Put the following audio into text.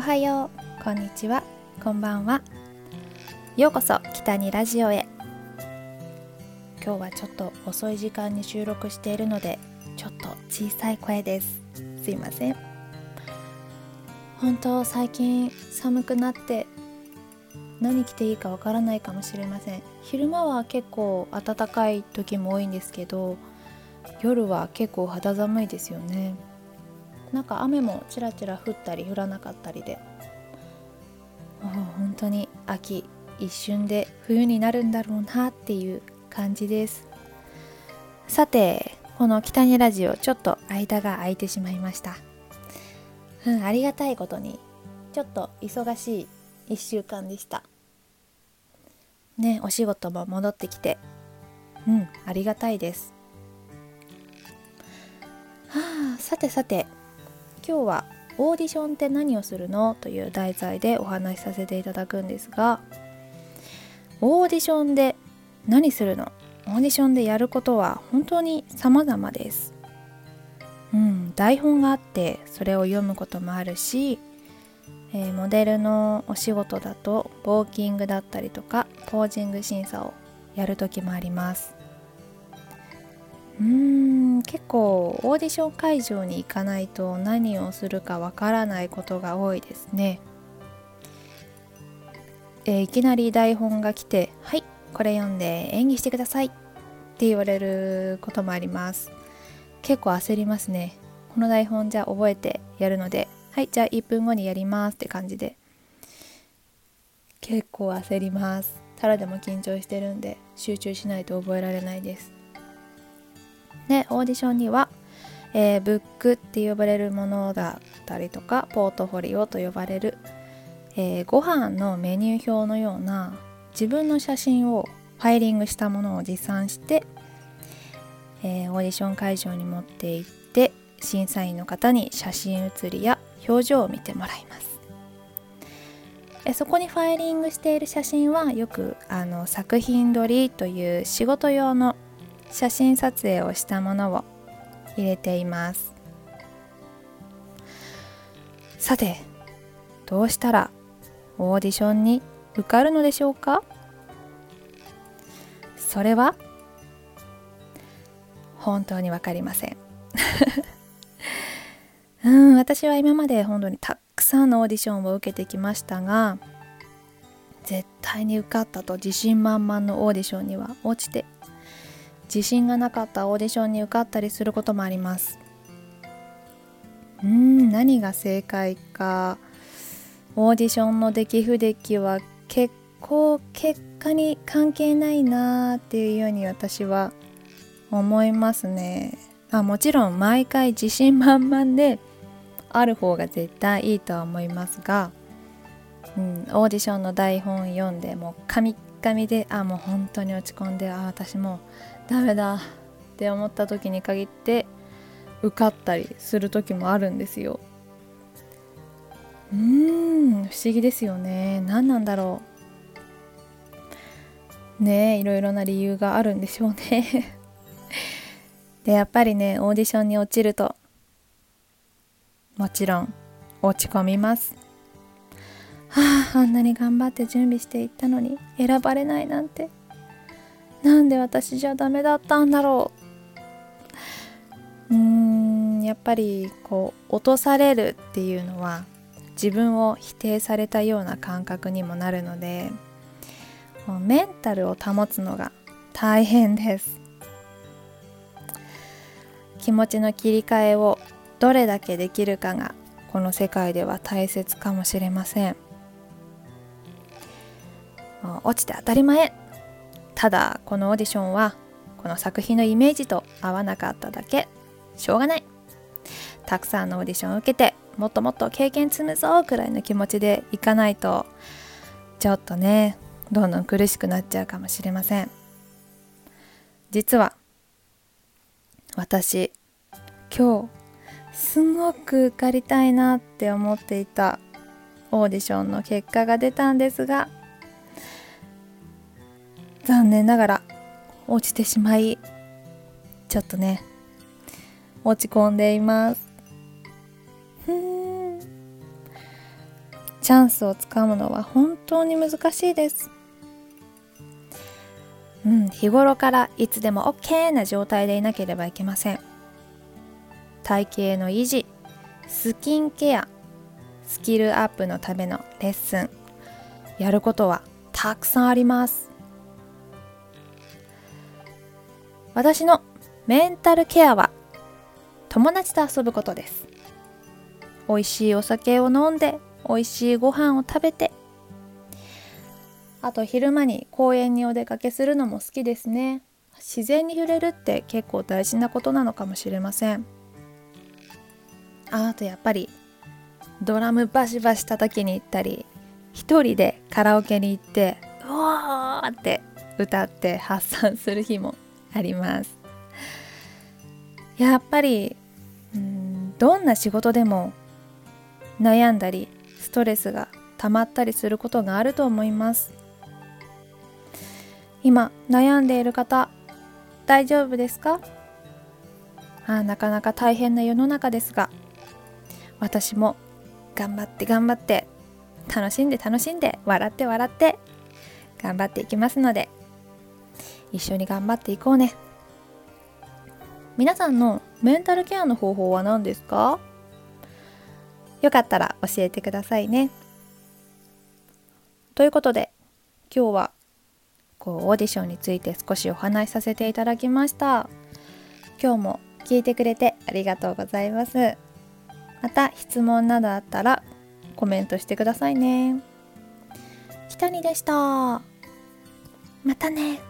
おはよう。こんにちは。こんばんは。ようこそ北にラジオへ。今日はちょっと遅い時間に収録しているのでちょっと小さい声です。すいません。本当最近寒くなって何着ていいかわからないかもしれません。昼間は結構暖かい時も多いんですけど夜は結構肌寒いですよね。なんか雨もちらちら降ったり降らなかったりで。本当に秋一瞬で冬になるんだろうなっていう感じです。さてこの北にラジオちょっと間が空いてしまいました。うんありがたいことにちょっと忙しい1週間でした。ねお仕事も戻ってきて。うんありがたいです。はあさてさて今日はオーディションって何をするのという題材でお話しさせていただくんですがオーディションで何するの？オーディションでやることは本当に様々です。うん、台本があってそれを読むこともあるし、えー、モデルのお仕事だとウォーキングだったりとかポージング審査をやる時もあります。うーん結構オーディション会場に行かないと何をするかわからないことが多いですね。えー、いきなり台本が来て「はいこれ読んで演技してください」って言われることもあります。結構焦りますね。この台本じゃ覚えてやるのではいじゃあ1分後にやります。って感じで。結構焦ります。ただでも緊張してるんで集中しないと覚えられないです。でオーディションには、えー、ブックって呼ばれるものだったりとかポートフォリオと呼ばれる、えー、ご飯のメニュー表のような自分の写真をファイリングしたものを持参して、えー、オーディション会場に持って行って審査員の方に写真写りや表情を見てもらいます。えそこにファイリングしている写真はよくあの作品撮りという仕事用の写真撮影をしたものを入れています。さてどうしたらオーディションに受かるのでしょうか？それは本当に分かりません。うん私は今まで本当にたくさんのオーディションを受けてきましたが絶対に受かったと自信満々のオーディションには落ちて自信がなかったオーディションに受かったりすることもあります。うん何が正解か。オーディションの出来不出来は結構結果に関係ないなーっていうように私は思いますね。あもちろん毎回自信満々である方が絶対いいとは思いますが、うん、オーディションの台本読んでもうカミッカミであもう本当に落ち込んであ私もダメだ。って思った時に限って受かったりする時もあるんですよ。うーん不思議ですよね。何なんだろう。ねえいろいろな理由があるんでしょうね。でやっぱりねオーディションに落ちるともちろん落ち込みます。はああんなに頑張って準備していったのに選ばれないなんて。なんで私じゃダメだったんだろう。うーんやっぱりこう落とされるっていうのは自分を否定されたような感覚にもなるのでメンタルを保つのが大変です。気持ちの切り替えをどれだけできるかがこの世界では大切かもしれません。落ちて当たり前。ただこのオーディションはこの作品のイメージと合わなかっただけ。しょうがない。たくさんのオーディションを受けてもっともっと経験積むぞくらいの気持ちでいかないとちょっとねどんどん苦しくなっちゃうかもしれません。実は私今日すごく受かりたいなって思っていたオーディションの結果が出たんですが残念ながら落ちてしまいちょっとね落ち込んでいます。チャンスをつかむのは本当に難しいです。うん日頃からいつでも OK な状態でいなければいけません。体型の維持スキンケアスキルアップのためのレッスンやることはたくさんあります。私のメンタルケアは友達と遊ぶことです。美味しいお酒を飲んで美味しいご飯を食べてあと昼間に公園にお出かけするのも好きですね。自然に触れるって結構大事なことなのかもしれません。あとやっぱりドラムバシバシ叩きに行ったり一人でカラオケに行ってうわーって歌って発散する日もあります。やっぱりうんどんな仕事でも悩んだりストレスが溜まったりすることがあると思います。今悩んでいる方大丈夫ですか？あなかなか大変な世の中ですが私も頑張って頑張って楽しんで楽しんで笑って笑って頑張っていきますので一緒に頑張っていこうね皆さんのメンタルケアの方法は何ですか？よかったら教えてくださいねということで今日はこうオーディションについて少しお話しさせていただきました今日も聞いてくれてありがとうございますまた質問などあったらコメントしてくださいね。北にでした。またね。